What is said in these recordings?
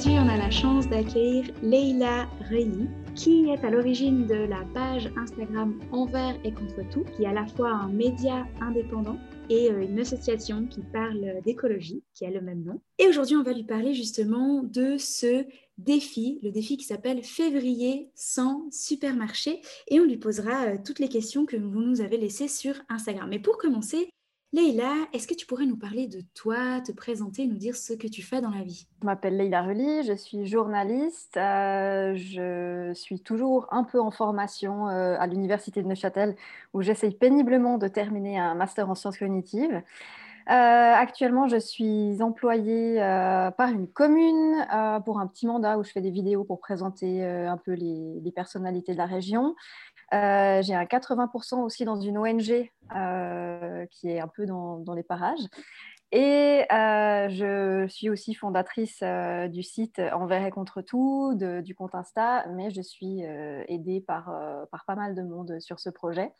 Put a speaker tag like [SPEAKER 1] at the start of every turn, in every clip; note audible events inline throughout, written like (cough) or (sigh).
[SPEAKER 1] Aujourd'hui, on a la chance d'accueillir Leila Reilly, qui est à l'origine de la page Instagram Envers et contre tout, qui est à la fois un média indépendant et euh, une association qui parle d'écologie, qui a le même nom. Et aujourd'hui, on va lui parler justement de ce défi, le défi qui s'appelle Février sans supermarché, et on lui posera euh, toutes les questions que vous nous avez laissées sur Instagram. Mais pour commencer, Leïla, est-ce que tu pourrais nous parler de toi, te présenter, nous dire ce que tu fais dans la vie?
[SPEAKER 2] Je m'appelle Leïla Reli, je suis journaliste. Euh, je suis toujours un peu en formation euh, à l'Université de Neuchâtel où j'essaye péniblement de terminer un master en sciences cognitives. Euh, actuellement, je suis employée par une commune pour un petit mandat où je fais des vidéos pour présenter un peu les, personnalités de la région. Euh, j'ai un 80% aussi dans une ONG euh, qui est un peu dans, les parages. Et euh, je suis aussi fondatrice du site Envers et contre tout, du compte Insta, mais je suis aidée par, par pas mal de monde sur ce projet.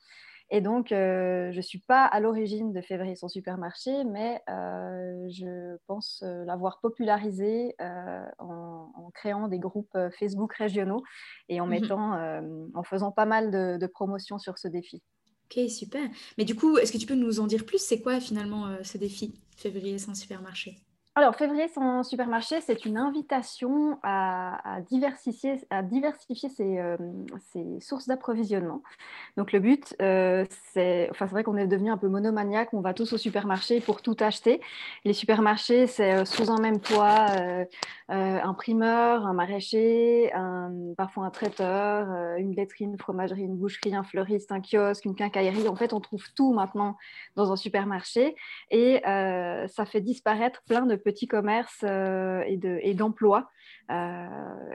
[SPEAKER 2] Et donc, euh, je ne suis pas à l'origine de Février sans supermarché, mais euh, je pense euh, l'avoir popularisé en, créant des groupes Facebook régionaux et en, mhm. mettant, en faisant pas mal de, de promotions sur ce défi.
[SPEAKER 1] Ok, super. Mais du coup, est-ce que tu peux nous en dire plus? C'est quoi finalement ce défi, Février sans supermarché?
[SPEAKER 2] Alors, février sans supermarché, c'est une invitation à, diversifier, à diversifier ses, euh, sources d'approvisionnement. Donc, le but, euh, c'est, enfin, c'est vrai qu'on est devenu un peu monomaniaque, on va tous au supermarché pour tout acheter. Les supermarchés, c'est euh, sous un même toit, un primeur, un maraîcher, parfois un traiteur, une laiterie, une fromagerie, une boucherie, un fleuriste, un kiosque, une quincaillerie. En fait, on trouve tout maintenant dans un supermarché et ça fait disparaître plein de petits commerces euh, et d'emplois. Euh,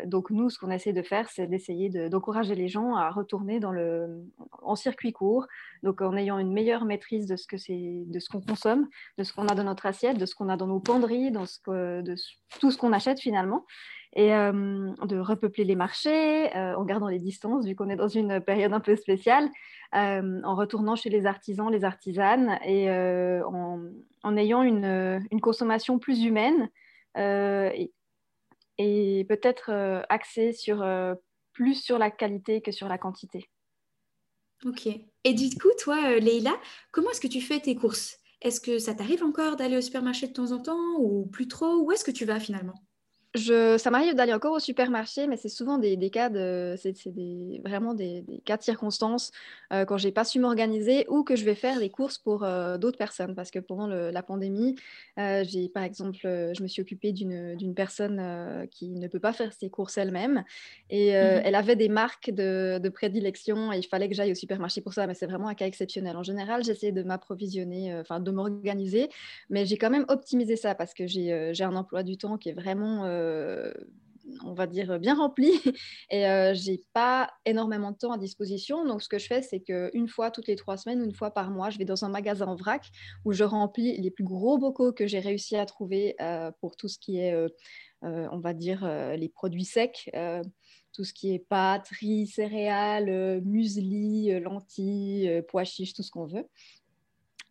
[SPEAKER 2] donc nous, ce qu'on essaie de faire, c'est d'essayer d'encourager les gens à retourner dans le, en circuit court, donc en ayant une meilleure maîtrise de ce que c'est, de ce qu'on consomme, de ce qu'on a dans notre assiette, de ce qu'on a dans nos penderies, dans de tout ce qu'on achète finalement et euh, de repeupler les marchés en gardant les distances, vu qu'on est dans une période un peu spéciale, en retournant chez les artisans, les artisanes, et en, ayant une, consommation plus humaine euh, et, peut-être euh, axée sur, euh, plus sur la qualité que sur la quantité.
[SPEAKER 1] Ok. Et du coup, toi, Leïla, comment est-ce que tu fais tes courses? Est-ce que ça t'arrive encore d'aller au supermarché de temps en temps ou plus trop? Où est-ce que tu vas finalement?
[SPEAKER 2] Ça m'arrive d'aller encore au supermarché, mais c'est souvent des, cas de, c'est, vraiment des, cas de circonstances euh, quand j'ai pas su m'organiser ou que je vais faire des courses pour euh, d'autres personnes. Parce que pendant la pandémie, euh, j'ai par exemple, je me suis occupée d'une, personne qui ne peut pas faire ses courses elle-même et mmh elle avait des marques de, de, prédilection et il fallait que j'aille au supermarché pour ça. Mais c'est vraiment un cas exceptionnel. En général, j'essaie de m'approvisionner, enfin de m'organiser, mais j'ai quand même optimisé ça parce que j'ai, un emploi du temps qui est vraiment euh, on va dire, bien rempli (laughs) et euh, j'ai pas énormément de temps à disposition. Donc, ce que je fais, c'est qu'une fois toutes les trois semaines, une fois par mois, je vais dans un magasin en vrac où je remplis les plus gros bocaux que j'ai réussi à trouver euh, pour tout ce qui est, on va dire, les produits secs tout ce qui est pâtes, riz, céréales, muesli, lentilles, pois chiches, tout ce qu'on veut.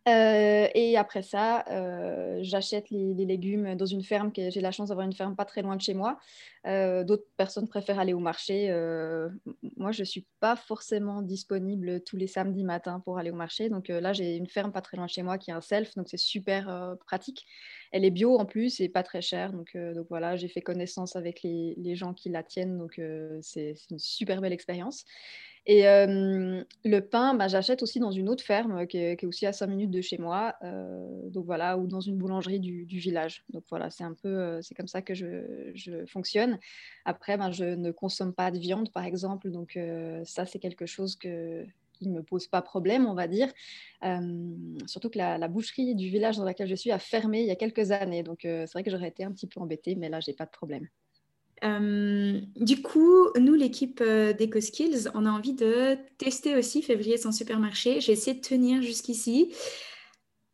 [SPEAKER 2] Euh, et après ça, euh, j'achète les, légumes dans une ferme. J'ai la chance d'avoir une ferme pas très loin de chez moi. Euh, d'autres personnes préfèrent aller au marché. moi, je ne suis pas forcément disponible tous les samedis matins pour aller au marché. Donc là, j'ai une ferme pas très loin de chez moi qui est un self. Donc c'est super pratique. Elle est bio en plus et pas très chère. Donc, voilà, j'ai fait connaissance avec les, gens qui la tiennent. Donc c'est une super belle expérience. Et le pain, bah, j'achète aussi dans une autre ferme qui est, aussi à 5 minutes de chez moi, donc voilà, ou dans une boulangerie du, village. Donc voilà, c'est un peu, c'est comme ça que je, fonctionne. Après, ben, je ne consomme pas de viande, par exemple, donc ça, c'est quelque chose qui ne me pose pas problème, on va dire. surtout que la, la, boucherie du village dans laquelle je suis a fermé il y a quelques années. Donc, c'est vrai que j'aurais été un petit peu embêtée, mais là, j'ai pas de problème.
[SPEAKER 1] Euh, du coup, nous, l'équipe euh, d'EcoSkills, on a envie de tester aussi février sans supermarché. J'ai essayé de tenir jusqu'ici.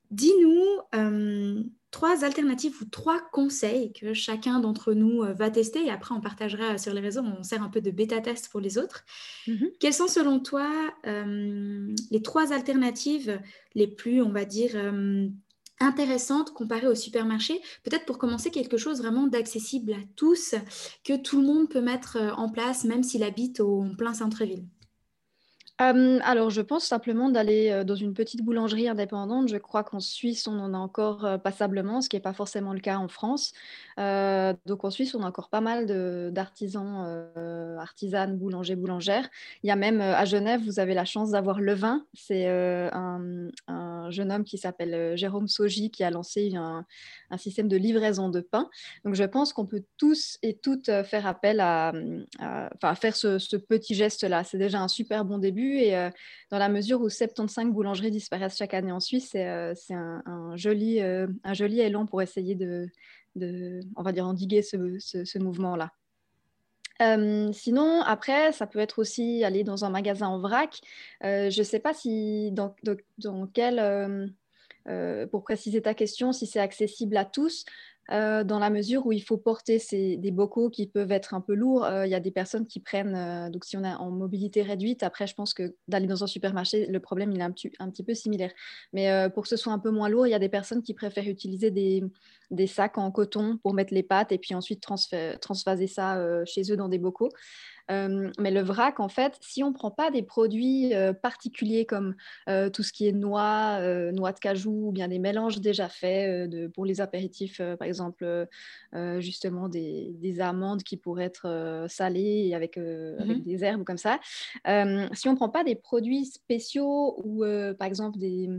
[SPEAKER 1] Dis-nous euh, trois alternatives ou trois conseils que chacun d'entre nous va tester et après on partagera sur les réseaux, on sert un peu de bêta-test pour les autres. Mm-hmm. Quelles sont selon toi les trois alternatives les plus, on va dire, intéressante comparée au supermarché. Peut-être pour commencer quelque chose vraiment d'accessible à tous, que tout le monde peut mettre en place, même s'il habite au plein centre-ville
[SPEAKER 2] alors, je pense simplement d'aller dans une petite boulangerie indépendante. Je crois qu'en Suisse, on en a encore passablement, ce qui n'est pas forcément le cas en France. donc, en Suisse, on a encore pas mal d'artisans, artisanes, boulangers, boulangères. Il y a même à Genève, vous avez la chance d'avoir Le Vin. C'est un, jeune homme qui s'appelle Jérôme Soji qui a lancé un, système de livraison de pain. Donc, je pense qu'on peut tous et toutes faire appel à, faire ce petit geste-là. C'est déjà un super bon début. Et euh, dans la mesure où 75 boulangeries disparaissent chaque année en Suisse, c'est euh, un, joli, euh, un joli élan pour essayer de, on va dire, endiguer ce, mouvement-là. sinon, après, ça peut être aussi aller dans un magasin en vrac. je ne sais pas si dans, dans quel, pour préciser ta question, si c'est accessible à tous. Euh, dans la mesure où il faut porter des bocaux qui peuvent être un peu lourds. Euh, il y a des personnes qui prennent, euh, donc si on est en mobilité réduite, après je pense que d'aller dans un supermarché, le problème il est un petit, peu similaire. Mais pour que ce soit un peu moins lourd, il y a des personnes qui préfèrent utiliser des, sacs en coton pour mettre les pâtes et puis ensuite transvaser ça chez eux dans des bocaux. Mais le vrac, en fait, si on ne prend pas des produits particuliers comme tout ce qui est noix, noix de cajou ou bien des mélanges déjà faits pour les apéritifs, par exemple, justement des, amandes qui pourraient être salées avec, avec mmh des herbes comme ça, si on ne prend pas des produits spéciaux ou par exemple des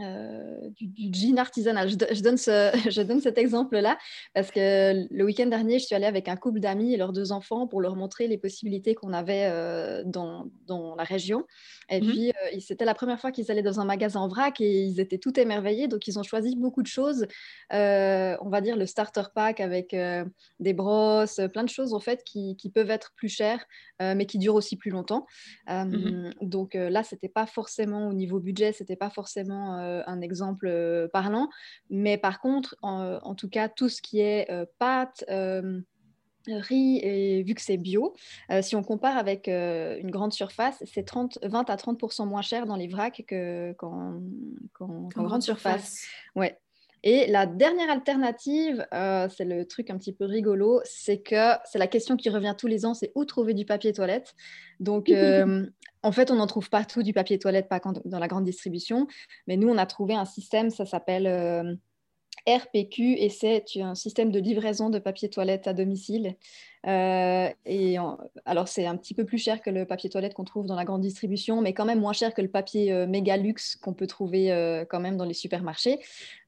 [SPEAKER 2] euh, du, du, gin artisanal. Je, donne (laughs) je donne cet exemple-là parce que le week-end dernier, je suis allée avec un couple d'amis et leurs deux enfants pour leur montrer les possibilités qu'on avait euh, dans, dans, la région. Et mmh puis, euh, c'était la première fois qu'ils allaient dans un magasin en vrac et ils étaient tout émerveillés. Donc, ils ont choisi beaucoup de choses. on va dire le starter pack avec des brosses, plein de choses en fait qui, qui peuvent être plus chères, mais qui durent aussi plus longtemps. Mmh donc là, c'était pas forcément au niveau budget, c'était pas forcément un exemple euh, parlant. Mais par contre, en, tout cas, tout ce qui est euh, pâtes, riz, et vu que c'est bio, si on compare avec une grande surface, c'est 20 à 30% moins cher dans les vracs qu'en grande surface. Ouais. Et la dernière alternative, c'est le truc un petit peu rigolo, c'est que c'est la question qui revient tous les ans, c'est où trouver du papier toilette. Donc, (laughs) en fait, on n'en trouve pas tout du papier toilette, pas dans la grande distribution, mais nous, on a trouvé un système, ça s'appelle RPQ, et c'est un système de livraison de papier toilette à domicile. Euh, alors, c'est un petit peu plus cher que le papier toilette qu'on trouve dans la grande distribution, mais quand même moins cher que le papier euh, méga luxe qu'on peut trouver euh, quand même dans les supermarchés.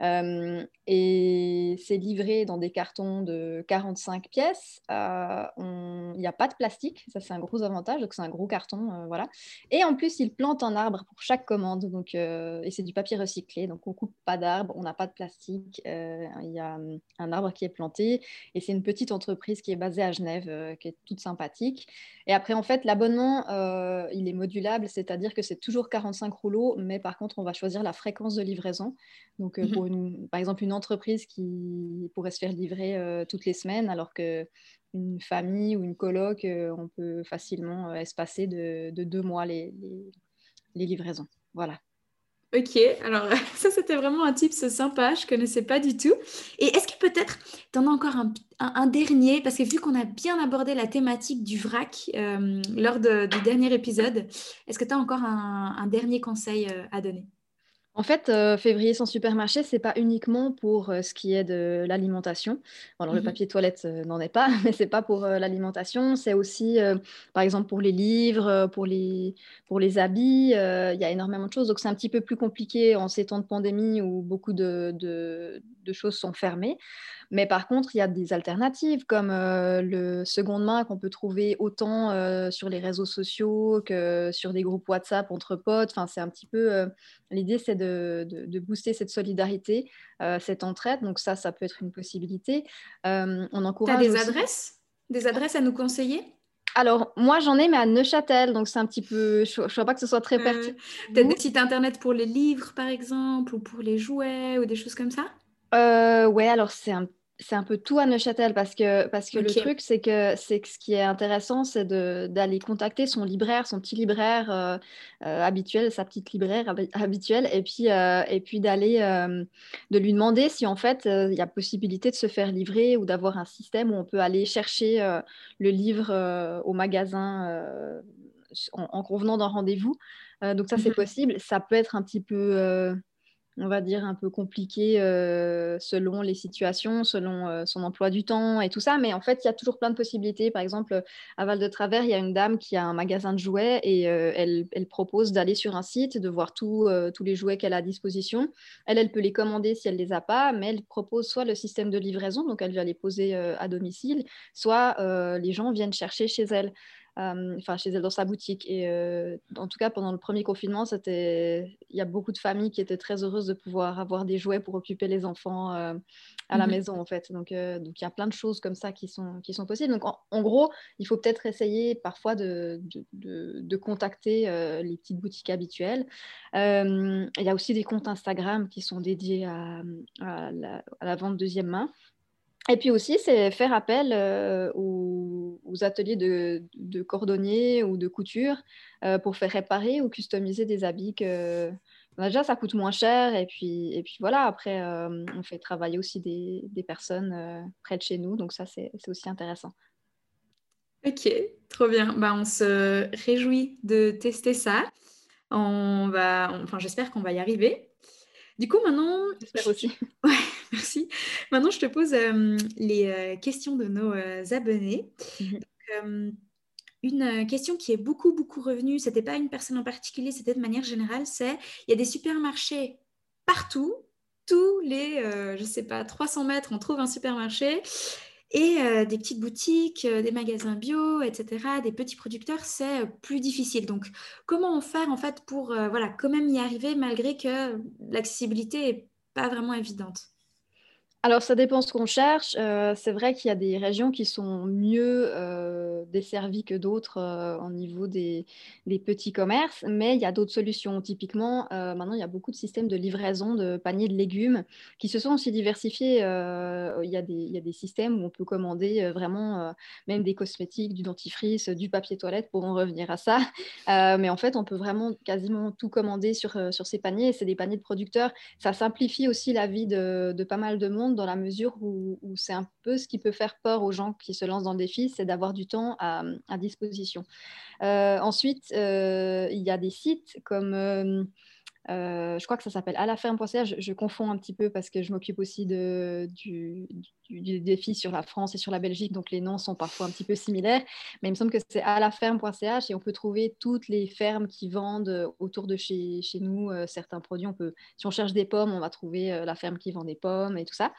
[SPEAKER 2] et c'est livré dans des cartons de 45 pièces. Il n'y a pas de plastique, ça c'est un gros avantage, donc c'est un gros carton. voilà. Et en plus, il plante un arbre pour chaque commande, donc, et c'est du papier recyclé, donc on coupe pas d'arbre, on n'a pas de plastique. Il y a un arbre qui est planté, et c'est une petite entreprise qui est basée à Genève, euh, qui est toute sympathique. Et après, en fait, l'abonnement, euh, il est modulable, c'est-à-dire que c'est toujours 45 rouleaux, mais par contre, on va choisir la fréquence de livraison. Donc, euh, pour une, par exemple, une entreprise qui pourrait se faire livrer toutes les semaines, alors que une famille ou une coloc, on peut facilement espacer de, de deux mois les, les, les livraisons. Voilà.
[SPEAKER 1] Ok, alors (laughs) ça c'était vraiment un tip sympa, je connaissais pas du tout. Et est-ce que peut-être tu en as encore un, dernier, parce que vu qu'on a bien abordé la thématique du vrac euh, lors du dernier épisode, est-ce que tu as encore un, dernier conseil euh, à donner?
[SPEAKER 2] En fait, euh, février sans supermarché, c'est pas uniquement pour euh, ce qui est de l'alimentation. alors, le mmh papier toilette euh, n'en est pas, (laughs) mais c'est pas pour l'alimentation. C'est aussi, par exemple, pour les livres, pour les, pour les habits. Il y a énormément de choses. Donc, c'est un petit peu plus compliqué en ces temps de pandémie où beaucoup de, de choses sont fermées. Mais par contre, il y a des alternatives comme euh, le seconde main qu'on peut trouver autant euh, sur les réseaux sociaux que sur des groupes WhatsApp entre potes. Enfin, c'est un petit peu euh, l'idée, c'est de, de, booster cette solidarité, cette entraide. Donc ça, ça peut être une possibilité. on
[SPEAKER 1] encourage. Tu as des adresses, des adresses à nous conseiller?
[SPEAKER 2] Alors, moi, j'en ai, mais à Neuchâtel, donc c'est un petit peu. Je ne vois pas que ce soit très pertinent.
[SPEAKER 1] Tu as des sites internet pour les livres, par exemple, ou pour les jouets, ou des choses comme ça?
[SPEAKER 2] Euh, Ouais, alors c'est un c'est un peu tout à Neuchâtel parce que, parce que le truc, c'est que, c'est que ce qui est intéressant, c'est d'aller contacter son libraire, son petit libraire euh, euh, habituel, sa petite libraire habituelle, et puis, euh, et puis d'aller, de lui demander si en fait il y a possibilité de se faire livrer ou d'avoir un système où on peut aller chercher le livre au magasin en, convenant d'un rendez-vous. donc ça, c'est mmh possible. Ça peut être un petit peu on va dire, un peu compliqué euh, selon les situations, selon euh, son emploi du temps et tout ça. Mais en fait, il y a toujours plein de possibilités. Par exemple, à Val de Travers, il y a une dame qui a un magasin de jouets et euh, elle, propose d'aller sur un site, de voir tous les jouets qu'elle a à disposition. Elle, elle peut les commander si elle ne les a pas, mais elle propose soit le système de livraison, donc elle vient les poser à domicile, soit les gens viennent chercher chez elle. Euh, enfin chez elle dans sa boutique. Et euh, en tout cas, pendant le premier confinement, c'était, il y a beaucoup de familles qui étaient très heureuses de pouvoir avoir des jouets pour occuper les enfants euh, à la mhm. maison, en fait. Donc, donc il y a plein de choses comme ça qui sont, qui sont possibles. Donc, en, gros, il faut peut-être essayer parfois de, de, de, contacter les petites boutiques habituelles. il y a aussi des comptes Instagram qui sont dédiés à, à, la, à la vente deuxième main. Et puis aussi, c'est faire appel euh, aux, ateliers de, cordonniers ou de couture euh, pour faire réparer ou customiser des habits que déjà ça coûte moins cher. Et puis, et puis voilà, après, euh, on fait travailler aussi des, personnes près de chez nous. Donc ça, c'est aussi intéressant.
[SPEAKER 1] Ok, trop bien. Bah, on se réjouit de tester ça. On va, enfin, j'espère qu'on va y arriver. Du coup, maintenant.
[SPEAKER 2] J'espère aussi. (laughs)
[SPEAKER 1] Ouais, (laughs) merci. Maintenant, je te pose euh, les euh, questions de nos euh, abonnés. Mhm. une question qui est beaucoup, beaucoup revenue, ce n'était pas une personne en particulier, c'était de manière générale, c'est il y a des supermarchés partout, tous les, je ne sais pas, 300 mètres, on trouve un supermarché et des petites boutiques, des magasins bio, etc., des petits producteurs, c'est plus difficile. Donc, comment faire en fait pour voilà, quand même y arriver malgré que l'accessibilité n'est pas vraiment évidente?
[SPEAKER 2] Alors, ça dépend ce qu'on cherche. Euh, c'est vrai qu'il y a des régions qui sont mieux euh, desservies que d'autres euh, au niveau des, petits commerces, mais il y a d'autres solutions. Typiquement, maintenant, il y a beaucoup de systèmes de livraison de paniers de légumes qui se sont aussi diversifiés. il, y a des, systèmes où on peut commander vraiment même des cosmétiques, du dentifrice, du papier toilette, pour en revenir à ça. (laughs) mais en fait, on peut vraiment quasiment tout commander sur, ces paniers. C'est des paniers de producteurs. Ça simplifie aussi la vie de pas mal de monde dans la mesure où, c'est un peu ce qui peut faire peur aux gens qui se lancent dans le défi, c'est d'avoir du temps à, disposition. Euh, ensuite, euh, il y a des sites comme... Euh, je crois que ça s'appelle à la ferme.ca. Je, je, confonds un petit peu parce que je m'occupe aussi du, défi sur la France et sur la Belgique, donc les noms sont parfois un petit peu similaires. Mais il me semble que c'est à la ferme.ch et on peut trouver toutes les fermes qui vendent autour de chez, nous certains produits. Si on cherche des pommes, on va trouver la ferme qui vend des pommes et tout ça.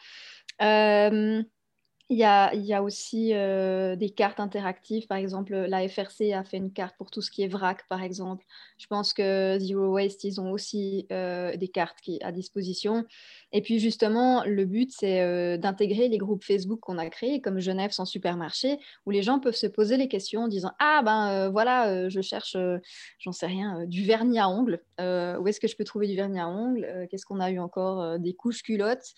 [SPEAKER 2] Il y, a, aussi euh, des cartes interactives. Par exemple, la FRC a fait une carte pour tout ce qui est vrac, par exemple. Je pense que Zero Waste, ils ont aussi euh, des cartes qui, à disposition. Et puis, justement, le but, c'est euh, d'intégrer les groupes Facebook qu'on a créés, comme Genève sans supermarché, où les gens peuvent se poser les questions en disant Ah, ben voilà, je cherche, j'en sais rien, du vernis à ongles. où est-ce que je peux trouver du vernis à ongles? Qu'est-ce qu'on a eu encore Des couches culottes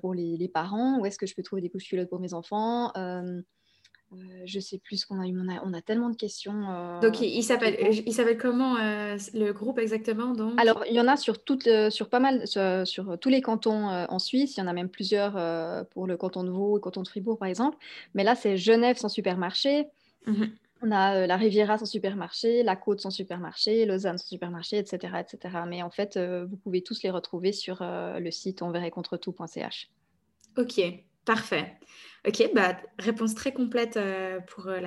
[SPEAKER 2] pour les, les parents? Où est-ce que je peux trouver des couches culottes pour mes enfants. Euh, euh, je sais plus ce qu'on a eu. On a, on a tellement de questions.
[SPEAKER 1] Euh, donc, il, s'appelle, il s'appelle comment le groupe exactement donc?
[SPEAKER 2] Alors, il y en a sur, toutes, sur pas mal, sur, tous les cantons en Suisse. Il y en a même plusieurs pour le canton de Vaud et le canton de Fribourg, par exemple. Mais là, c'est Genève sans supermarché. Mhm. On a la Riviera sans supermarché, la Côte sans supermarché, Lausanne sans supermarché, etc. etc. Mais en fait, vous pouvez tous les retrouver sur le site onverretcontretout.ch.
[SPEAKER 1] Ok, parfait. Ok, bah, réponse très complète euh, pour euh,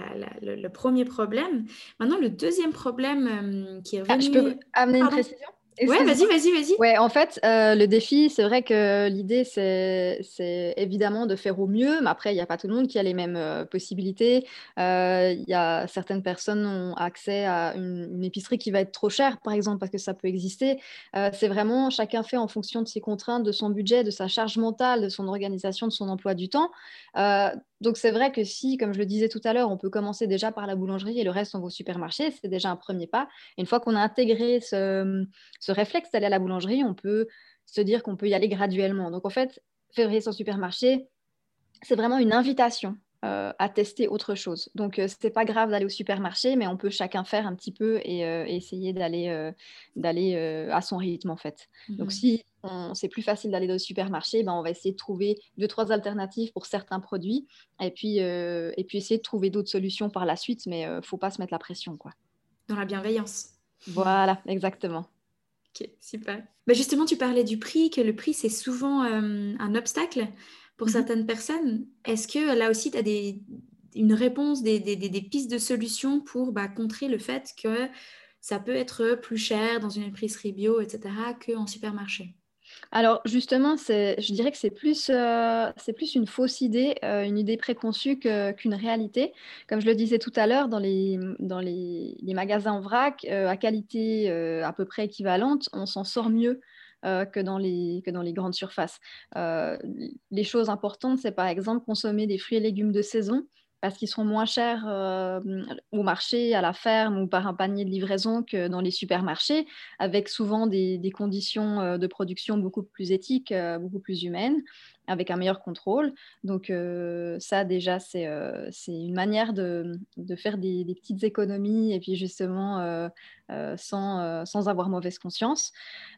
[SPEAKER 1] le, premier problème. Maintenant, le deuxième problème euh, qui est
[SPEAKER 2] revenu... Ah, je peux amener une précision?
[SPEAKER 1] Ouais, vas-y, vas-y, vas-y.
[SPEAKER 2] Ouais, en fait, euh, le défi, c'est vrai que l'idée, c'est évidemment de faire au mieux, mais après, il n'y a pas tout le monde qui a les mêmes euh, possibilités. Euh, il y a certaines personnes ont accès à une, épicerie qui va être trop chère, par exemple, parce que ça peut exister. c'est vraiment chacun fait en fonction de ses contraintes, de son budget, de sa charge mentale, de son organisation, de son emploi du temps. Donc c'est vrai que si, comme je le disais tout à l'heure, on peut commencer déjà par la boulangerie et le reste on va au supermarché, c'est déjà un premier pas. une fois qu'on a intégré ce, réflexe d'aller à la boulangerie, on peut se dire qu'on peut y aller graduellement. Donc en fait, février sans supermarché, c'est vraiment une invitation euh, à tester autre chose. Donc, euh, ce n'est pas grave d'aller au supermarché, mais on peut chacun faire un petit peu et, euh, essayer d'aller d'aller à son rythme, en fait. Donc, mhm. si c'est plus facile d'aller au supermarché, ben, on va essayer de trouver deux, trois alternatives pour certains produits et puis, et puis essayer de trouver d'autres solutions par la suite, mais il ne faut pas se mettre la pression. Quoi.
[SPEAKER 1] Dans la bienveillance.
[SPEAKER 2] Voilà, exactement.
[SPEAKER 1] Ok, super. Bah justement, tu parlais du prix, que le prix, c'est souvent un obstacle pour mhm. certaines personnes. Est-ce que là aussi, tu as des, une réponse, des, des, des, pistes de solutions pour bah, contrer le fait que ça peut être plus cher dans une épicerie bio, etc., qu'en supermarché?
[SPEAKER 2] Alors justement, je dirais que c'est plus, euh, plus une fausse idée, euh, une idée préconçue qu'une réalité. Comme je le disais tout à l'heure, dans les, dans les, les magasins en vrac, euh, à qualité à peu près équivalente, on s'en sort mieux euh, que, dans les, que dans les grandes surfaces. Euh, les choses importantes, c'est par exemple consommer des fruits et légumes de saison parce qu'ils seront moins chers euh, au marché, à la ferme ou par un panier de livraison que dans les supermarchés, avec souvent des, des conditions de production beaucoup plus éthiques, beaucoup plus humaines avec un meilleur contrôle. Donc euh, ça déjà, c'est euh, une manière de, de faire des, petites économies et puis justement euh, sans, sans, avoir mauvaise conscience.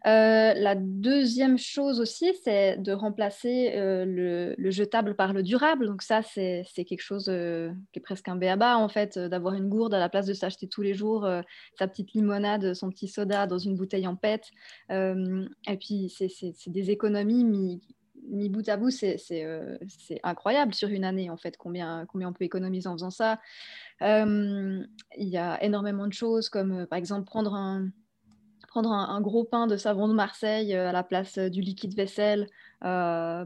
[SPEAKER 2] la deuxième chose aussi, c'est de remplacer le, le, jetable par le durable. Donc ça, c'est quelque chose qui est presque un béaba en fait, d'avoir une gourde à la place de s'acheter tous les jours sa petite limonade, son petit soda dans une bouteille en pète. et puis c'est des économies mis mis bout à bout, euh, c'est incroyable sur une année, en fait, combien, combien on peut économiser en faisant ça. Euh, il y a énormément de choses, comme euh, par exemple prendre un, prendre un, gros pain de savon de Marseille à la place du liquide vaisselle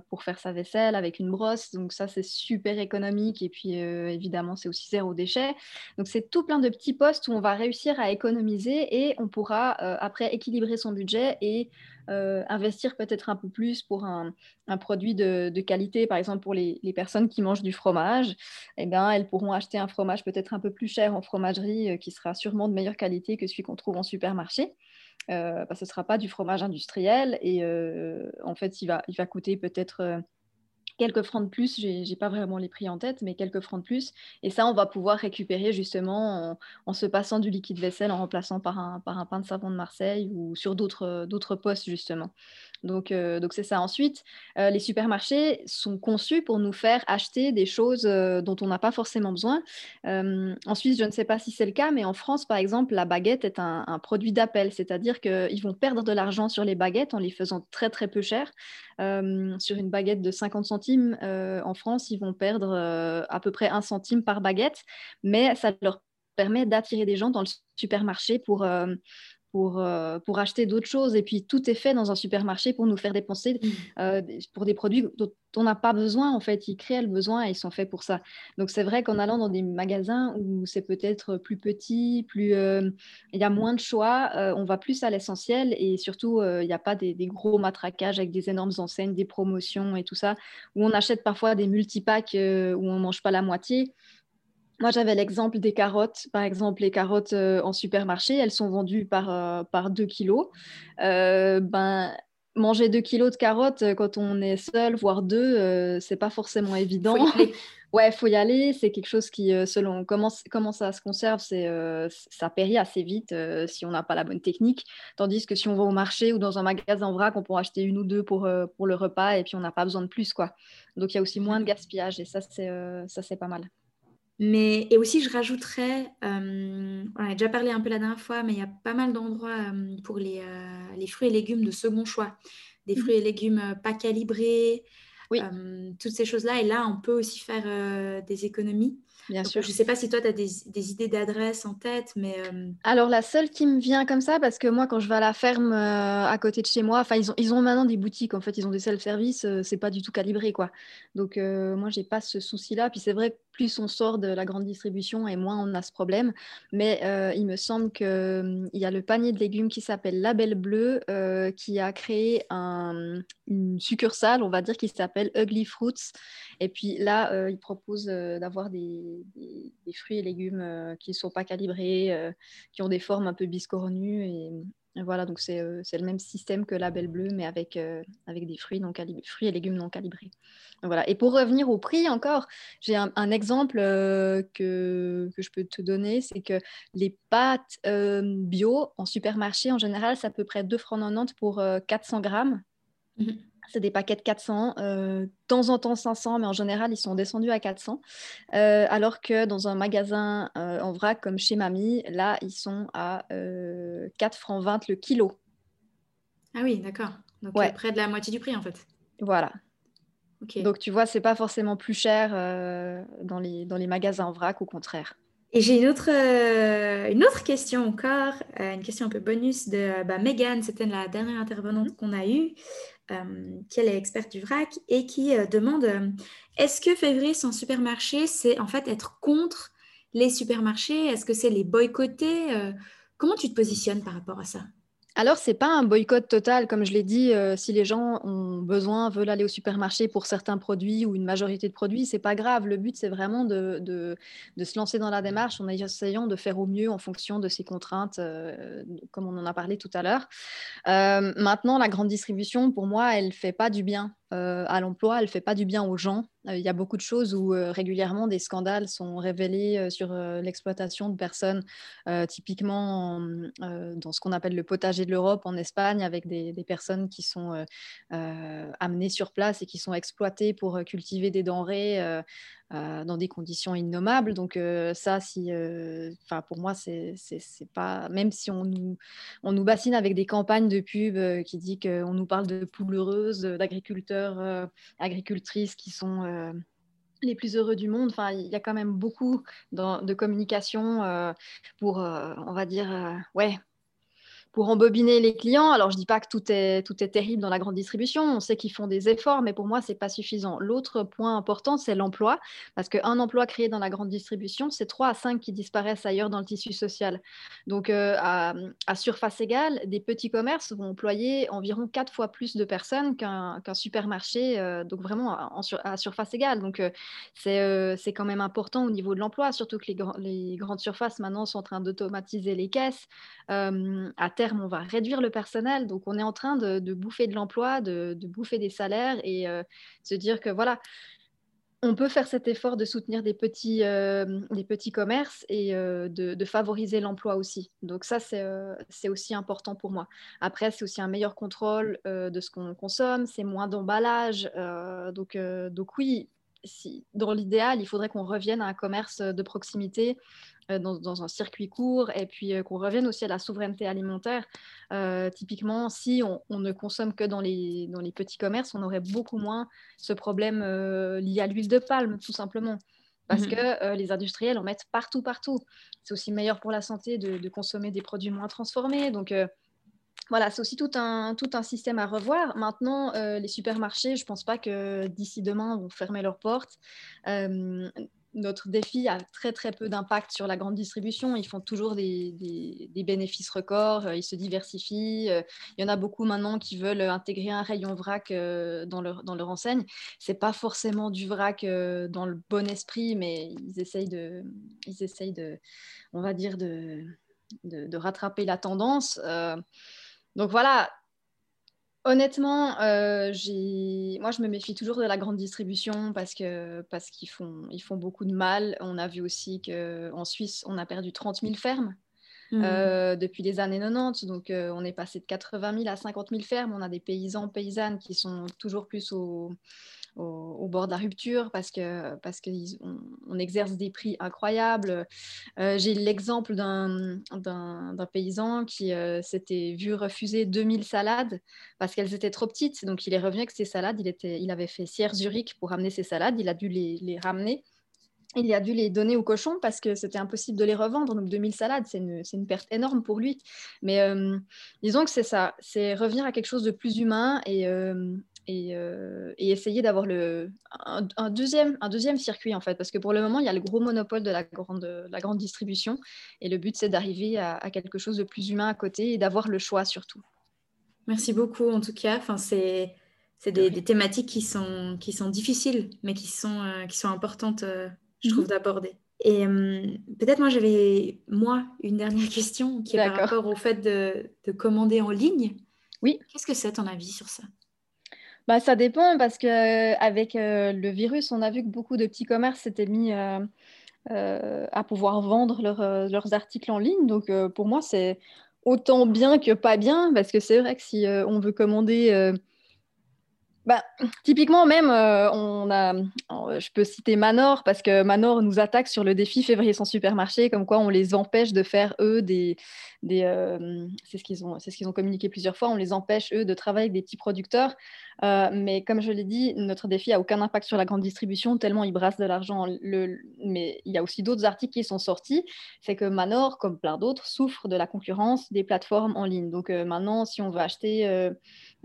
[SPEAKER 2] pour faire sa vaisselle avec une brosse. Donc ça, c'est super économique. Et puis, évidemment, c'est aussi zéro déchet. Donc c'est tout plein de petits postes où on va réussir à économiser et on pourra après équilibrer son budget et euh, investir peut-être un peu plus pour un, produit de, qualité, par exemple pour les, personnes qui mangent du fromage, eh bien, elles pourront acheter un fromage peut-être un peu plus cher en fromagerie euh, qui sera sûrement de meilleure qualité que celui qu'on trouve en supermarché. Euh, ce ne sera pas du fromage industriel et en fait, il va, coûter peut-être quelques francs de plus, je n'ai pas vraiment les prix en tête, mais quelques francs de plus. Et ça, on va pouvoir récupérer justement en, se passant du liquide vaisselle, en remplaçant par un, par un pain de savon de Marseille ou sur d'autres postes justement. Donc, euh, donc c'est ça. Ensuite, euh, les supermarchés sont conçus pour nous faire acheter des choses euh, dont on n'a pas forcément besoin. en Suisse, je ne sais pas si c'est le cas, mais en France, par exemple, la baguette est un, produit d'appel, c'est-à-dire qu'ils vont perdre de l'argent sur les baguettes en les faisant très très peu cher. sur une baguette de 50 centimes en France, ils vont perdre à peu près un centime par baguette, mais ça leur permet d'attirer des gens dans le supermarché pour, pour, euh, pour acheter d'autres choses. Et puis, tout est fait dans un supermarché pour nous faire dépenser mm. euh, pour des produits dont on n'a pas besoin. En fait, ils créent le besoin et ils sont faits pour ça. Donc, c'est vrai qu'en allant dans des magasins où c'est peut-être plus petit, plus, euh, il y a moins de choix, on va plus à l'essentiel et surtout, il n'y a pas des, des, gros matraquages avec des énormes enseignes, des promotions et tout ça, où on achète parfois des multipacks où on ne mange pas la moitié. Moi, j'avais l'exemple des carottes. Par exemple, les carottes euh, en supermarché, elles sont vendues par, euh, par 2 kilos. Euh, ben, manger 2 kilos de carottes quand on est seul, voire deux, c'est pas forcément évident. Faut (laughs) ouais, faut y aller. C'est quelque chose qui, selon comment, comment ça se conserve, c'est ça périt assez vite si on n'a pas la bonne technique. Tandis que si on va au marché ou dans un magasin en vrac, on pourra acheter une ou deux pour, pour le repas et puis on n'a pas besoin de plus. quoi. Donc il y a aussi moins de gaspillage et ça, c'est ça c'est pas mal.
[SPEAKER 1] Mais, et aussi, je rajouterais, euh, on a déjà parlé un peu la dernière fois, mais il y a pas mal d'endroits euh, pour les, euh, les, fruits et légumes de second choix. Des mhm. fruits et légumes pas calibrés, oui. toutes ces choses-là. Et là, on peut aussi faire des économies. Bien sûr. Je ne sais pas si toi, tu as des, idées d'adresse en tête, mais... Euh,
[SPEAKER 2] Alors, la seule qui me vient comme ça, parce que moi, quand je vais à la ferme euh, à côté de chez moi, enfin, ils ont, ils ont maintenant des boutiques, en fait, ils ont des self-service, euh, c'est pas du tout calibré, quoi. Donc, moi, j'ai pas ce souci-là. Puis c'est vrai que plus on sort de la grande distribution et moins on a ce problème. Mais il me semble qu'il y a le panier de légumes qui s'appelle Label Bleu, qui a créé un, une succursale, on va dire, qui s'appelle Ugly Fruits. Et puis là, il propose d'avoir des des, fruits et légumes euh, qui ne sont pas calibrés, euh, qui ont des formes un peu biscornues. Et, voilà, donc c'est le même système que Label Bleu, mais avec, avec des fruits, non fruits et légumes non calibrés. Voilà. Et pour revenir au prix encore, j'ai un, exemple que, que, je peux te donner, c'est que les pâtes bio en supermarché, en général, c'est à peu près 2 francs 90 pour 400 grammes. Mmh c'est des paquets de 400, de temps en temps 500, mais en général, ils sont descendus à 400. alors que dans un magasin en vrac comme chez Mamie, là, ils sont à 4 francs 20 le kilo.
[SPEAKER 1] Ah oui, d'accord. Donc près de la moitié du prix, en fait.
[SPEAKER 2] Voilà. Donc tu vois, c'est pas forcément plus cher dans, les, dans les magasins en vrac, au contraire.
[SPEAKER 1] Et j'ai une autre, une autre question encore, une question un peu bonus de bah, Megan, c'était la dernière intervenante mmh. qu'on a eue. Euh, qui est experte du vrac et qui euh, demande euh, est-ce que février sans supermarché, c'est en fait être contre les supermarchés? Est-ce que c'est les boycotter? Comment tu te positionnes par rapport à ça?
[SPEAKER 2] Alors, ce n'est pas un boycott total, comme je l'ai dit, euh, si les gens ont besoin, veulent aller au supermarché pour certains produits ou une majorité de produits, c'est pas grave. Le but, c'est vraiment de, de, se lancer dans la démarche en essayant de faire au mieux en fonction de ces contraintes, euh, comme on en a parlé tout à l'heure. Euh, maintenant, la grande distribution, pour moi, elle ne fait pas du bien à l'emploi, elle ne fait pas du bien aux gens. Il y a beaucoup de choses où régulièrement des scandales sont révélés sur l'exploitation de personnes, typiquement dans ce qu'on appelle le potager de l'Europe en Espagne, avec des, personnes qui sont amenées sur place et qui sont exploitées pour cultiver des denrées euh, dans des conditions innommables. Donc euh, ça, si, euh, pour moi, c'est pas même si on nous, on nous bassine avec des campagnes de pub qui dit qu'on nous parle de poules heureuses, d'agriculteurs, agricultrices qui sont les plus heureux du monde. Il y a quand même beaucoup de communication pour, on va dire, ouais, pour embobiner les clients. Alors, je ne dis pas que tout est, tout est terrible dans la grande distribution. On sait qu'ils font des efforts, mais pour moi, ce n'est pas suffisant. L'autre point important, c'est l'emploi. Parce qu'un emploi créé dans la grande distribution, c'est 3 à 5 qui disparaissent ailleurs dans le tissu social. Donc, euh, à, surface égale, des petits commerces vont employer environ 4 fois plus de personnes qu'un supermarché. Euh, donc, vraiment à surface égale. Donc, euh, c'est quand même important au niveau de l'emploi, surtout que les, les, grandes surfaces maintenant sont en train d'automatiser les caisses. à on va réduire le personnel. Donc, on est en train de, bouffer de l'emploi, de, bouffer des salaires et euh, se dire que voilà, on peut faire cet effort de soutenir des petits, euh, des petits commerces et euh, de, favoriser l'emploi aussi. Donc ça, c'est aussi important pour moi. Après, c'est aussi un meilleur contrôle de ce qu'on consomme, c'est moins d'emballage. donc, donc oui, si, dans l'idéal, il faudrait qu'on revienne à un commerce de proximité euh, dans, un circuit court et puis euh, qu'on revienne aussi à la souveraineté alimentaire. Euh, typiquement, si on, ne consomme que dans les, dans les petits commerces, on aurait beaucoup moins ce problème lié à l'huile de palme, tout simplement. Parce mmh que les industriels en mettent partout, partout. C'est aussi meilleur pour la santé de, consommer des produits moins transformés. Donc, voilà, c'est aussi tout un, tout un système à revoir. Maintenant, les supermarchés, je ne pense pas que d'ici demain vont fermer leurs portes notre défi a très très peu d'impact sur la grande distribution. Ils font toujours des, bénéfices records, euh, ils se diversifient. Euh, il y en a beaucoup maintenant qui veulent intégrer un rayon vrac euh, dans leur, dans leur enseigne. Ce n'est pas forcément du vrac dans le bon esprit, mais ils essayent de, ils essayent de on va dire, de, de, rattraper la tendance. Donc voilà, Honnêtement, euh, moi je me méfie toujours de la grande distribution parce que parce qu'ils font ils font beaucoup de mal. On a vu aussi qu'en Suisse, on a perdu 30 000 fermes mmh. euh, depuis les années 90. Donc euh, on est passé de 80 000 à 50 000 fermes. On a des paysans paysannes qui sont toujours plus au au, bord de la rupture parce que parce qu'on on exerce des prix incroyables. Euh, j'ai l'exemple d'un paysan qui euh, s'était vu refuser 2000 salades parce qu'elles étaient trop petites. Donc il est revenu avec ses salades. Il, était, il avait fait Sierre Zurich pour ramener ses salades. Il a dû les, les ramener il a dû les donner aux cochons parce que c'était impossible de les revendre. Donc 2000 salades, c'est une, une, perte énorme pour lui. Mais euh, disons que c'est ça, c'est revenir à quelque chose de plus humain et, et, essayer d'avoir le, un, deuxième, un deuxième circuit, en fait, parce que pour le moment, il y a le gros monopole de la grande, la grande distribution, et le but, c'est d'arriver à, quelque chose de plus humain à côté et d'avoir le choix surtout.
[SPEAKER 1] Merci beaucoup, en tout cas. Enfin, c'est c'est des, thématiques qui sont, qui sont difficiles, mais qui sont, euh, qui sont importantes, euh, je trouve, mhm. d'aborder. Et peut-être moi j'avais moi une dernière question qui est par rapport au fait de, de commander en ligne.
[SPEAKER 2] Oui.
[SPEAKER 1] Qu'est-ce que c'est ton avis sur ça?
[SPEAKER 2] Bah, ça dépend parce qu'avec le virus, on a vu que beaucoup de petits commerces s'étaient mis à pouvoir vendre leurs articles en ligne. Donc pour moi, c'est autant bien que pas bien parce que c'est vrai que si on veut commander bah, typiquement, même, euh, on a, je peux citer Manor parce que Manor nous attaque sur le défi février sans supermarché, comme quoi on les empêche de faire eux des, euh, c'est ce qu'ils ont, communiqué plusieurs fois, on les empêche eux de travailler avec des petits producteurs. Euh, mais comme je l'ai dit, notre défi a aucun impact sur la grande distribution tellement ils brassent de l'argent. Mais il y a aussi d'autres articles qui sont sortis, c'est que Manor, comme plein d'autres, souffre de la concurrence des plateformes en ligne. Donc maintenant, si on veut acheter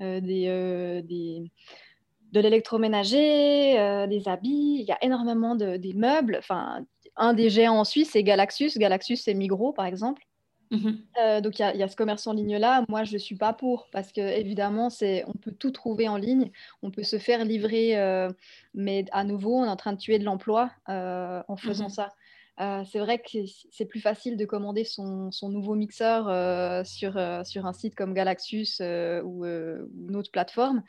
[SPEAKER 2] euh, des, euh, de l'électroménager, euh, des habits, il y a énormément de, des meubles. Enfin, un des géants en Suisse, c'est Galaxus. Galaxus, c'est Migros, par exemple. Mhm. donc il y, y, a ce commerce en ligne là. Moi, je ne suis pas pour parce que évidemment, c'est on peut tout trouver en ligne, on peut se faire livrer, mais à nouveau, on est en train de tuer de l'emploi en faisant mhm. ça. Euh, c'est vrai que c'est plus facile de commander son, nouveau mixeur euh, sur, euh, sur un site comme Galaxus ou, une autre plateforme.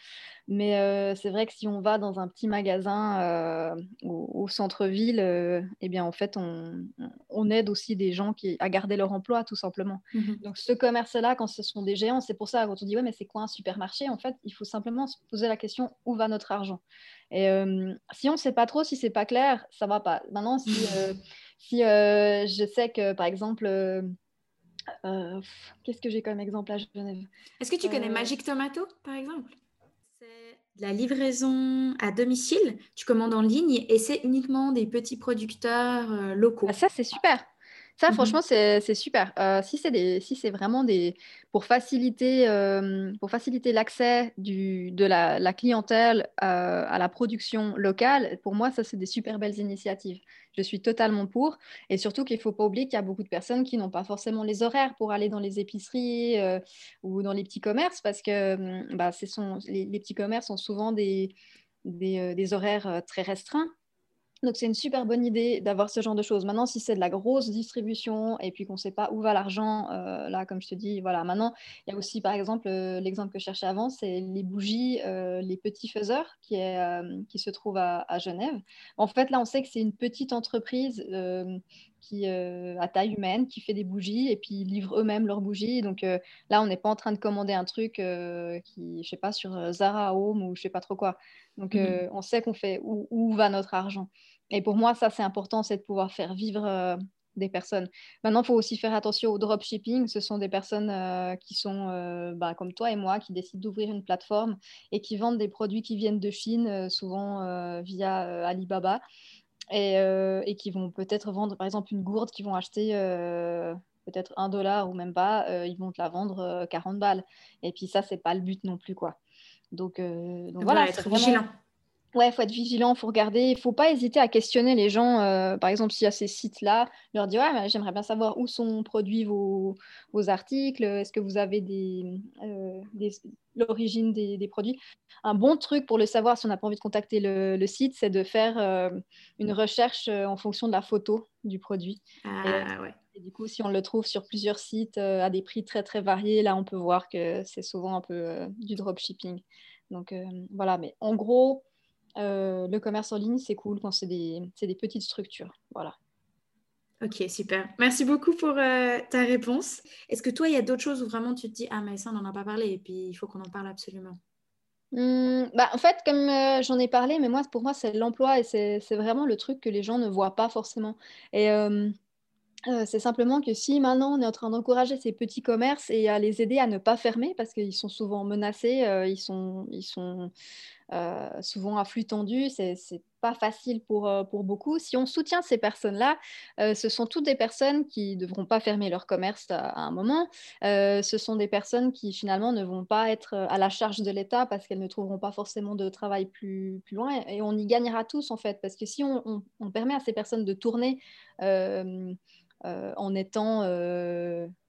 [SPEAKER 2] Mais c'est vrai que si on va dans un petit magasin au, centre-ville, eh bien, en fait, on, aide aussi des gens qui, à garder leur emploi, tout simplement. Mmh Donc, ce commerce-là, quand ce sont des géants, c'est pour ça, quand on dit, ouais, mais c'est quoi un supermarché En fait, il faut simplement se poser la question, où va notre argent? Et si on ne sait pas trop, si c'est pas clair, ça va pas. Maintenant, si... Si euh, je sais que, par exemple, euh, euh, qu'est-ce que j'ai comme exemple à Genève
[SPEAKER 1] Est-ce que tu connais Magic Tomato, par exemple? C'est de la livraison à domicile. Tu commandes en ligne et c'est uniquement des petits producteurs locaux.
[SPEAKER 2] Ah, ça, c'est super. Ça, mmh franchement, c'est super. Euh, si c'est si c'est vraiment des pour faciliter euh, pour faciliter l'accès de la, la clientèle euh, à la production locale, pour moi, ça c'est des super belles initiatives. Je suis totalement pour. Et surtout qu'il ne faut pas oublier qu'il y a beaucoup de personnes qui n'ont pas forcément les horaires pour aller dans les épiceries ou dans les petits commerces parce que mmh, bah, sont, les, les, petits commerces ont souvent des, des, des horaires très restreints. Donc, c'est une super bonne idée d'avoir ce genre de choses. Maintenant, si c'est de la grosse distribution et puis qu'on ne sait pas où va l'argent, euh, là, comme je te dis, voilà. Maintenant, il y a aussi, par exemple, euh, l'exemple que je cherchais avant, c'est les bougies, euh, les petits faiseurs qui, est, qui se trouvent à, Genève. En fait, là, on sait que c'est une petite entreprise qui, à taille humaine qui fait des bougies et puis ils livrent eux-mêmes leurs bougies. Donc là, on n'est pas en train de commander un truc qui, je sais pas, sur Zara Home ou je sais pas trop quoi. Donc, mmh on sait qu'on fait où, où, va notre argent. Et pour moi, ça, c'est important, c'est de pouvoir faire vivre euh, des personnes. Maintenant, il faut aussi faire attention au dropshipping. Ce sont des personnes euh, qui sont euh, bah, comme toi et moi, qui décident d'ouvrir une plateforme et qui vendent des produits qui viennent de Chine, souvent via Alibaba, et, et, qui vont peut-être vendre, par exemple, une gourde qu'ils vont acheter peut-être un dollar ou même pas, ils vont te la vendre 40 balles. Et puis ça, c'est pas le but non plus, quoi. Donc, donc voilà,
[SPEAKER 1] être vigilant.
[SPEAKER 2] Ouais, il faut être vigilant, il faut regarder. Il ne faut pas hésiter à questionner les gens. Euh, par exemple, s'il y a ces sites-là, leur dire ouais, j'aimerais bien savoir où sont produits vos, vos articles. Est-ce que vous avez des, euh, l'origine des, produits? Un bon truc pour le savoir si on n'a pas envie de contacter le, site, c'est de faire euh, une recherche en fonction de la photo du produit.
[SPEAKER 1] Ah, ouais.
[SPEAKER 2] et, du coup, si on le trouve sur plusieurs sites à des prix très très variés, là, on peut voir que c'est souvent un peu du dropshipping. Donc voilà, mais en gros, euh, le commerce en ligne, c'est cool quand c'est des, des, petites structures. Voilà.
[SPEAKER 1] Ok, super. Merci beaucoup pour euh, ta réponse. Est-ce que toi, il y a d'autres choses où vraiment tu te dis, ah mais ça, on n'en a pas parlé et puis il faut qu'on en parle absolument?
[SPEAKER 2] Mmh, bah, en fait, comme euh, j'en ai parlé, mais moi, pour moi, c'est l'emploi et c'est vraiment le truc que les gens ne voient pas forcément. Et c'est simplement que si maintenant on est en train d'encourager ces petits commerces et à les aider à ne pas fermer parce qu'ils sont souvent menacés, ils sont, ils sont euh, souvent à flux tendu, c'est pas facile pour, euh, pour beaucoup. Si on soutient ces personnes-là, euh, ce sont toutes des personnes qui ne devront pas fermer leur commerce à, un moment. ce sont des personnes qui finalement ne vont pas être à la charge de l'État parce qu'elles ne trouveront pas forcément de travail plus, plus loin. Et on y gagnera tous en fait, parce que si on, on, permet à ces personnes de tourner en étant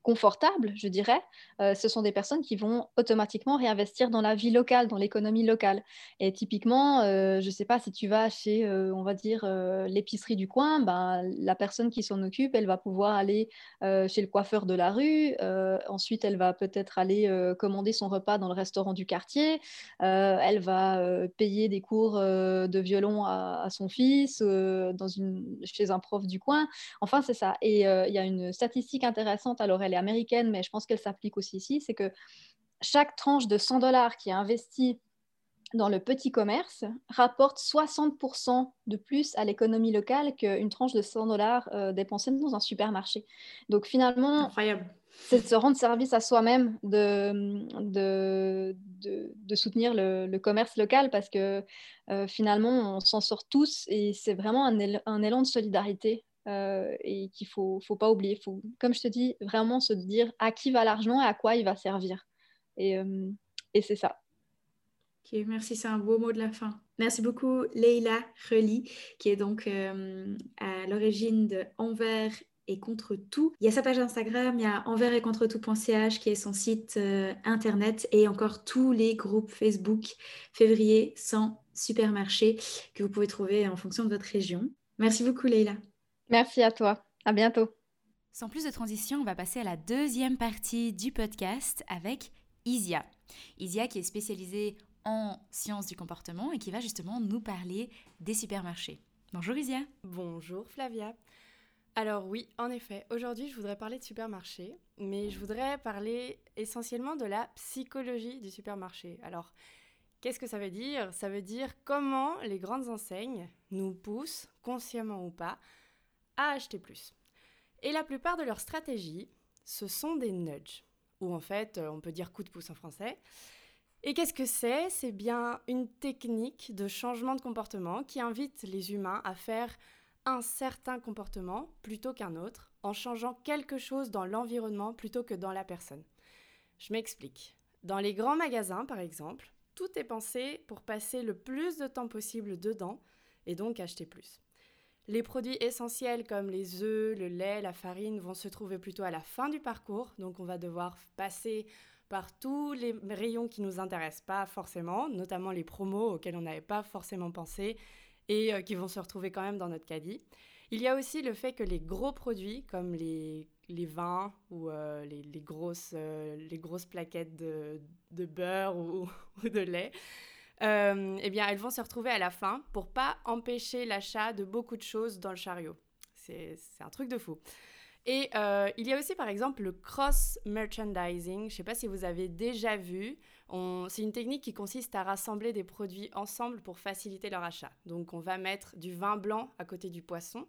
[SPEAKER 2] confortables, je dirais, euh, ce sont des personnes qui vont automatiquement réinvestir dans la vie locale, dans l'économie locale. Et typiquement, euh, je ne sais pas si tu vas chez, euh, on va dire, l'épicerie du coin, ben, la personne qui s'en occupe, elle va pouvoir aller chez le coiffeur de la rue, ensuite elle va peut-être aller commander son repas dans le restaurant du quartier, elle va payer des cours de violon à, à son fils dans une, chez un prof du coin. Enfin, c'est ça. Et il y a une statistique intéressante, elle est américaine, mais je pense qu'elle s'applique aussi ici, c'est que chaque tranche de 100 dollars qui est investie dans le petit commerce rapporte 60% de plus à l'économie locale qu'une tranche de 100 dollars euh, dépensée dans un supermarché. Donc finalement, c'est de se rendre service à soi-même, de, de, de, soutenir le, commerce local parce que euh, finalement, on s'en sort tous et c'est vraiment un, un, élan de solidarité euh, et qu'il ne faut, faut pas oublier. faut, comme je te dis, vraiment se dire à qui va l'argent et à quoi il va servir. Et, euh, c'est ça.
[SPEAKER 1] Ok, merci, c'est un beau mot de la fin. Merci beaucoup, Leila Reli, qui est donc euh, à l'origine de Envers et contre tout. Il y a sa page Instagram, il y a envers et contre tout.ch qui est son site internet et encore tous les groupes Facebook février sans supermarché que vous pouvez trouver en fonction de votre région. Merci beaucoup Leila.
[SPEAKER 2] Merci à toi. À bientôt.
[SPEAKER 3] Sans plus de transition, on va passer à la deuxième partie du podcast avec Isia. Isia qui est spécialisée en sciences du comportement et qui va justement nous parler des supermarchés. Bonjour Isia.
[SPEAKER 4] Bonjour Flavia. Alors oui, en effet, aujourd'hui je voudrais parler de supermarché, mais je voudrais parler essentiellement de la psychologie du supermarché. Alors, qu'est-ce que ça veut dire? Ça veut dire comment les grandes enseignes nous poussent, consciemment ou pas, à acheter plus. Et la plupart de leurs stratégies, ce sont des nudges, ou en fait, euh, on peut dire coup de pouce en français. Et qu'est-ce que c'est? C'est bien une technique de changement de comportement qui invite les humains à faire un certain comportement plutôt qu'un autre, en changeant quelque chose dans l'environnement plutôt que dans la personne. Je m'explique. Dans les grands magasins, par exemple, tout est pensé pour passer le plus de temps possible dedans et donc acheter plus. Les produits essentiels comme les œufs, le lait, la farine vont se trouver plutôt à la fin du parcours, donc on va devoir passer par tous les rayons qui ne nous intéressent pas forcément, notamment les promos auxquels on n'avait pas forcément pensé et euh, qui vont se retrouver quand même dans notre caddie. Il y a aussi le fait que les gros produits comme les, vins ou euh, les, grosses, euh, les grosses plaquettes de, beurre (laughs) ou, de lait euh, eh bien, elles vont se retrouver à la fin pour pas empêcher l'achat de beaucoup de choses dans le chariot. C'est un truc de fou. Et euh, il y a aussi par exemple le cross-merchandising. Je ne sais pas si vous avez déjà vu. C'est une technique qui consiste à rassembler des produits ensemble pour faciliter leur achat. Donc on va mettre du vin blanc à côté du poisson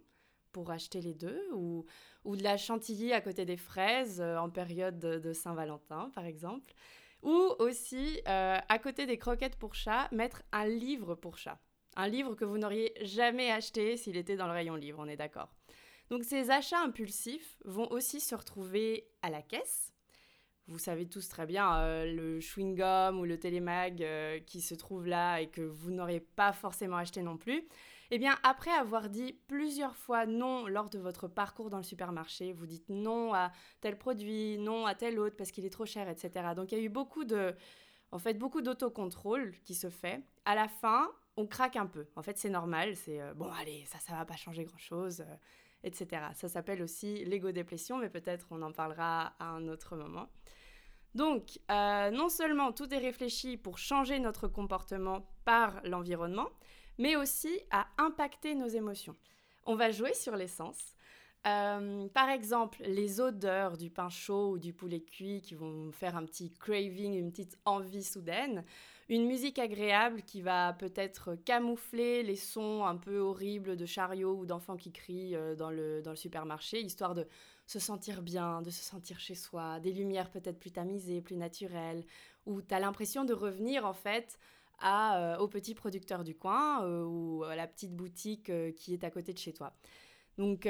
[SPEAKER 4] pour acheter les deux, ou, de la chantilly à côté des fraises euh, en période de Saint-Valentin par exemple. Ou aussi, euh, à côté des croquettes pour chat, mettre un livre pour chat. Un livre que vous n'auriez jamais acheté s'il était dans le rayon livre, on est d'accord. Donc ces achats impulsifs vont aussi se retrouver à la caisse. Vous savez tous très bien euh, le chewing-gum ou le télémag euh, qui se trouve là et que vous n'auriez pas forcément acheté non plus. Eh bien, après avoir dit plusieurs fois non lors de votre parcours dans le supermarché, vous dites non à tel produit, non à tel autre parce qu'il est trop cher, etc. Donc, il y a eu beaucoup de, en fait, beaucoup d'autocontrôle qui se fait. À la fin, on craque un peu. En fait, c'est normal. C'est euh, bon, allez, ça, ça va pas changer grand-chose, euh, etc. Ça s'appelle aussi l'ego-déplétion, mais peut-être on en parlera à un autre moment. Donc, euh, non seulement tout est réfléchi pour changer notre comportement par l'environnement, mais aussi à impacter nos émotions. On va jouer sur l'essence. Euh, par exemple, les odeurs du pain chaud ou du poulet cuit qui vont faire un petit craving, une petite envie soudaine. Une musique agréable qui va peut-être camoufler les sons un peu horribles de chariots ou d'enfants qui crient euh, dans le, dans le supermarché, histoire de se sentir bien, de se sentir chez soi, des lumières peut-être plus tamisées, plus naturelles, où tu as l'impression de revenir en fait à, euh, au petit producteur du coin euh, ou à la petite boutique euh, qui est à côté de chez toi. Donc,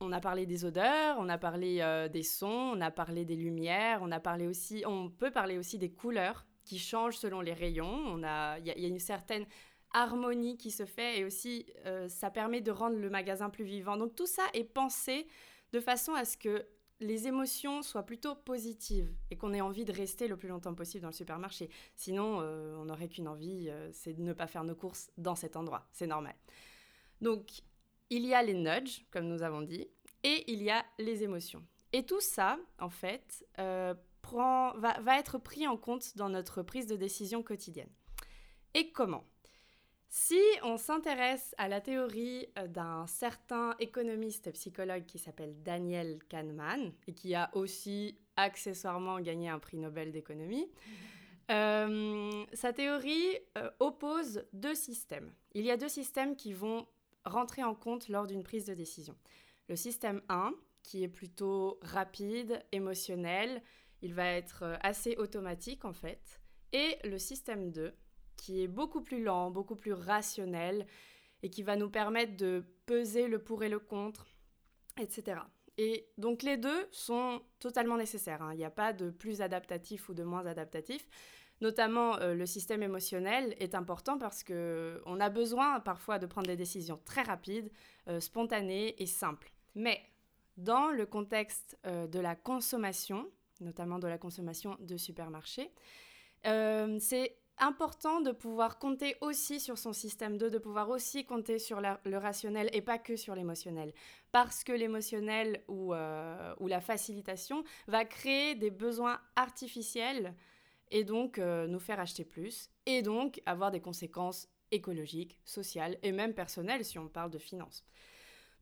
[SPEAKER 4] on a parlé des odeurs, on a parlé des sons, on a parlé des lumières, on a parlé aussi, on peut parler aussi des couleurs qui changent selon les rayons. On a, il y, y, a une certaine harmonie qui se fait et aussi ça permet de rendre le magasin plus vivant. Donc tout ça est pensé de façon à ce que les émotions soient plutôt positives et qu'on ait envie de rester le plus longtemps possible dans le supermarché. Sinon, euh, on n'aurait qu'une envie, euh, c'est de ne pas faire nos courses dans cet endroit. C'est normal. Donc, il y a les nudges, comme nous avons dit, et il y a les émotions. Et tout ça, en fait, euh, va être pris en compte dans notre prise de décision quotidienne. Et comment? Si on s'intéresse à la théorie euh, d'un certain économiste et psychologue qui s'appelle Daniel Kahneman et qui a aussi accessoirement gagné un prix Nobel d'économie, (laughs) euh, sa théorie euh, oppose deux systèmes. Il y a deux systèmes qui vont rentrer en compte lors d'une prise de décision. Le système 1, qui est plutôt rapide, émotionnel, il va être assez automatique en fait, et le système 2, qui est beaucoup plus lent, beaucoup plus rationnel et qui va nous permettre de peser le pour et le contre, etc. Et donc les deux sont totalement nécessaires. Hein. Il n'y a pas de plus adaptatif ou de moins adaptatif. Notamment euh, le système émotionnel est important parce que on a besoin parfois de prendre des décisions très rapides, euh, spontanées et simples. Mais dans le contexte euh, de la consommation, notamment de la consommation de supermarchés, c'est important de pouvoir compter aussi sur son système 2, de pouvoir aussi compter sur le rationnel et pas que sur l'émotionnel. Parce que l'émotionnel ou, euh, ou, la facilitation va créer des besoins artificiels et donc euh, nous faire acheter plus et donc avoir des conséquences écologiques, sociales et même personnelles si on parle de finances.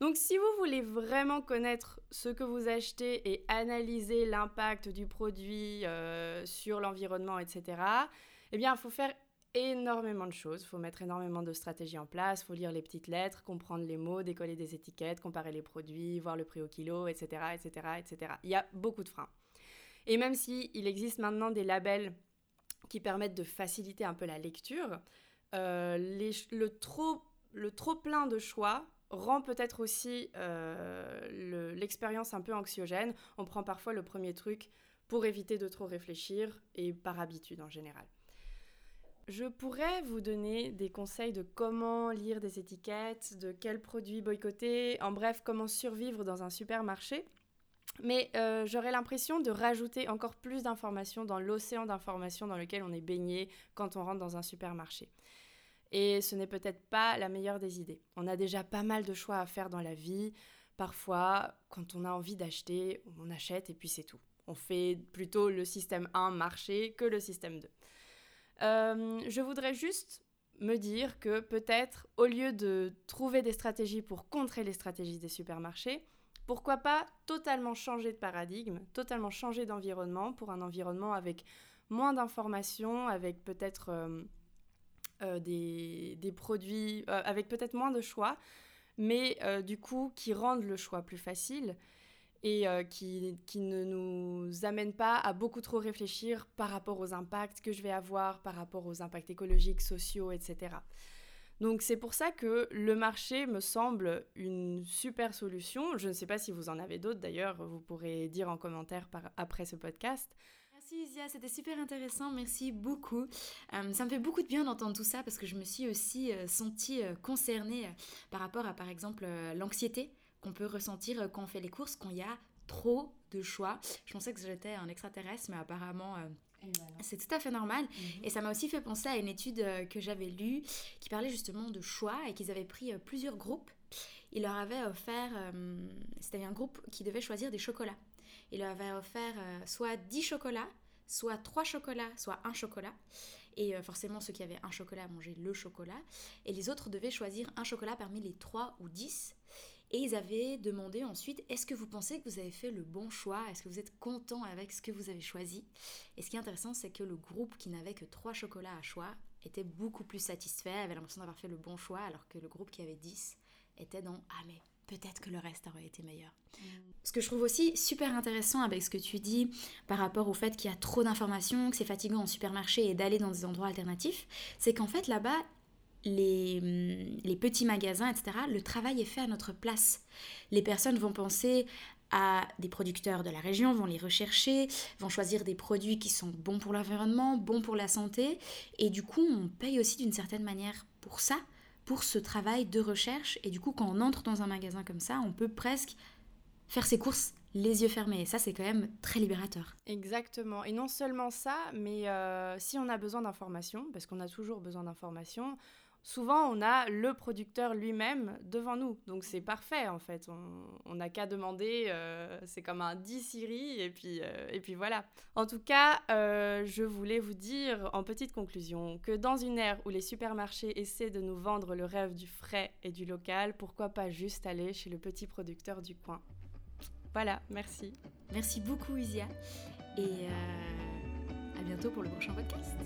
[SPEAKER 4] Donc si vous voulez vraiment connaître ce que vous achetez et analyser l'impact du produit euh, sur l'environnement, etc., eh bien, il faut faire énormément de choses. Il faut mettre énormément de stratégies en place. Il faut lire les petites lettres, comprendre les mots, décoller des étiquettes, comparer les produits, voir le prix au kilo, etc., etc., etc. Il y a beaucoup de freins. Et même s'il il existe maintenant des labels qui permettent de faciliter un peu la lecture, euh, le, trop, le trop plein de choix rend peut-être aussi euh, l'expérience un peu anxiogène. On prend parfois le premier truc pour éviter de trop réfléchir et par habitude en général. Je pourrais vous donner des conseils de comment lire des étiquettes, de quels produits boycotter, en bref, comment survivre dans un supermarché. Mais euh, j'aurais l'impression de rajouter encore plus d'informations dans l'océan d'informations dans lequel on est baigné quand on rentre dans un supermarché. Et ce n'est peut-être pas la meilleure des idées. On a déjà pas mal de choix à faire dans la vie. Parfois, quand on a envie d'acheter, on achète et puis c'est tout. On fait plutôt le système 1 marché que le système 2. Euh, je voudrais juste me dire que peut-être, au lieu de trouver des stratégies pour contrer les stratégies des supermarchés, pourquoi pas totalement changer de paradigme, totalement changer d'environnement pour un environnement avec moins d'informations, avec peut-être euh, euh, des, des, produits, avec peut-être moins de choix, mais du coup qui rendent le choix plus facile et euh, qui, qui, ne nous amène pas à beaucoup trop réfléchir par rapport aux impacts que je vais avoir, par rapport aux impacts écologiques, sociaux, etc. Donc c'est pour ça que le marché me semble une super solution. Je ne sais pas si vous en avez d'autres d'ailleurs, vous pourrez dire en commentaire après ce podcast.
[SPEAKER 1] Merci Isia, c'était super intéressant, merci beaucoup. Euh, ça me fait beaucoup de bien d'entendre tout ça parce que je me suis aussi euh, sentie concernée par rapport à par exemple l'anxiété qu'on peut ressentir quand on fait les courses, quand il y a trop de choix. Je pensais que j'étais un extraterrestre, mais apparemment... Euh, c'est tout à fait normal. Mhm. Et ça m'a aussi fait penser à une étude euh, que j'avais lue qui parlait justement de choix et qu'ils avaient pris euh, plusieurs groupes. Ils leur avaient offert, c'était un groupe qui devait choisir des chocolats. Ils leur avaient offert soit 10 chocolats, soit 3 chocolats, soit un chocolat. Et forcément, ceux qui avaient un chocolat mangeaient le chocolat. Et les autres devaient choisir un chocolat parmi les 3 ou 10. Et ils avaient demandé ensuite, est-ce que vous pensez que vous avez fait le bon choix? Est-ce que vous êtes content avec ce que vous avez choisi? Et ce qui est intéressant, c'est que le groupe qui n'avait que trois chocolats à choix était beaucoup plus satisfait, avait l'impression d'avoir fait le bon choix, alors que le groupe qui avait 10 était dans Ah mais peut-être que le reste aurait été meilleur. Mm. Ce que je trouve aussi super intéressant avec ce que tu dis par rapport au fait qu'il y a trop d'informations, que c'est fatigant en supermarché et d'aller dans des endroits alternatifs, c'est qu'en fait là-bas, les, hum, les, petits magasins, etc., le travail est fait à notre place. Les personnes vont penser à des producteurs de la région, vont les rechercher, vont choisir des produits qui sont bons pour l'environnement, bons pour la santé, et du coup on paye aussi d'une certaine manière pour ça, pour ce travail de recherche, et du coup quand on entre dans un magasin comme ça, on peut presque faire ses courses les yeux fermés. Ça, c'est quand même très libérateur.
[SPEAKER 4] Exactement. Et non seulement ça, mais euh, si on a besoin d'informations, parce qu'on a toujours besoin d'informations, souvent on a le producteur lui-même devant nous. Donc c'est parfait en fait. On n'a qu'à demander, euh, c'est comme un 10 Siri et puis, euh, voilà. En tout cas, je voulais vous dire en petite conclusion que dans une ère où les supermarchés essaient de nous vendre le rêve du frais et du local, pourquoi pas juste aller chez le petit producteur du coin? Voilà, merci.
[SPEAKER 1] Merci beaucoup Isia et euh, à bientôt pour le prochain podcast.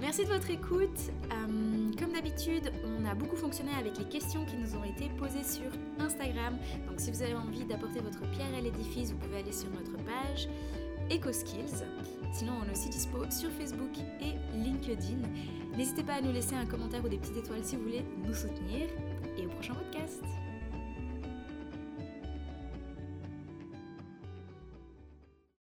[SPEAKER 1] Merci de votre écoute. Euh, comme d'habitude, on a beaucoup fonctionné avec les questions qui nous ont été posées sur Instagram. Donc si vous avez envie d'apporter votre pierre à l'édifice, vous pouvez aller sur notre page EcoSkills. Sinon, on est aussi dispo sur Facebook et LinkedIn. N'hésitez pas à nous laisser un commentaire ou des petites étoiles si vous voulez nous soutenir.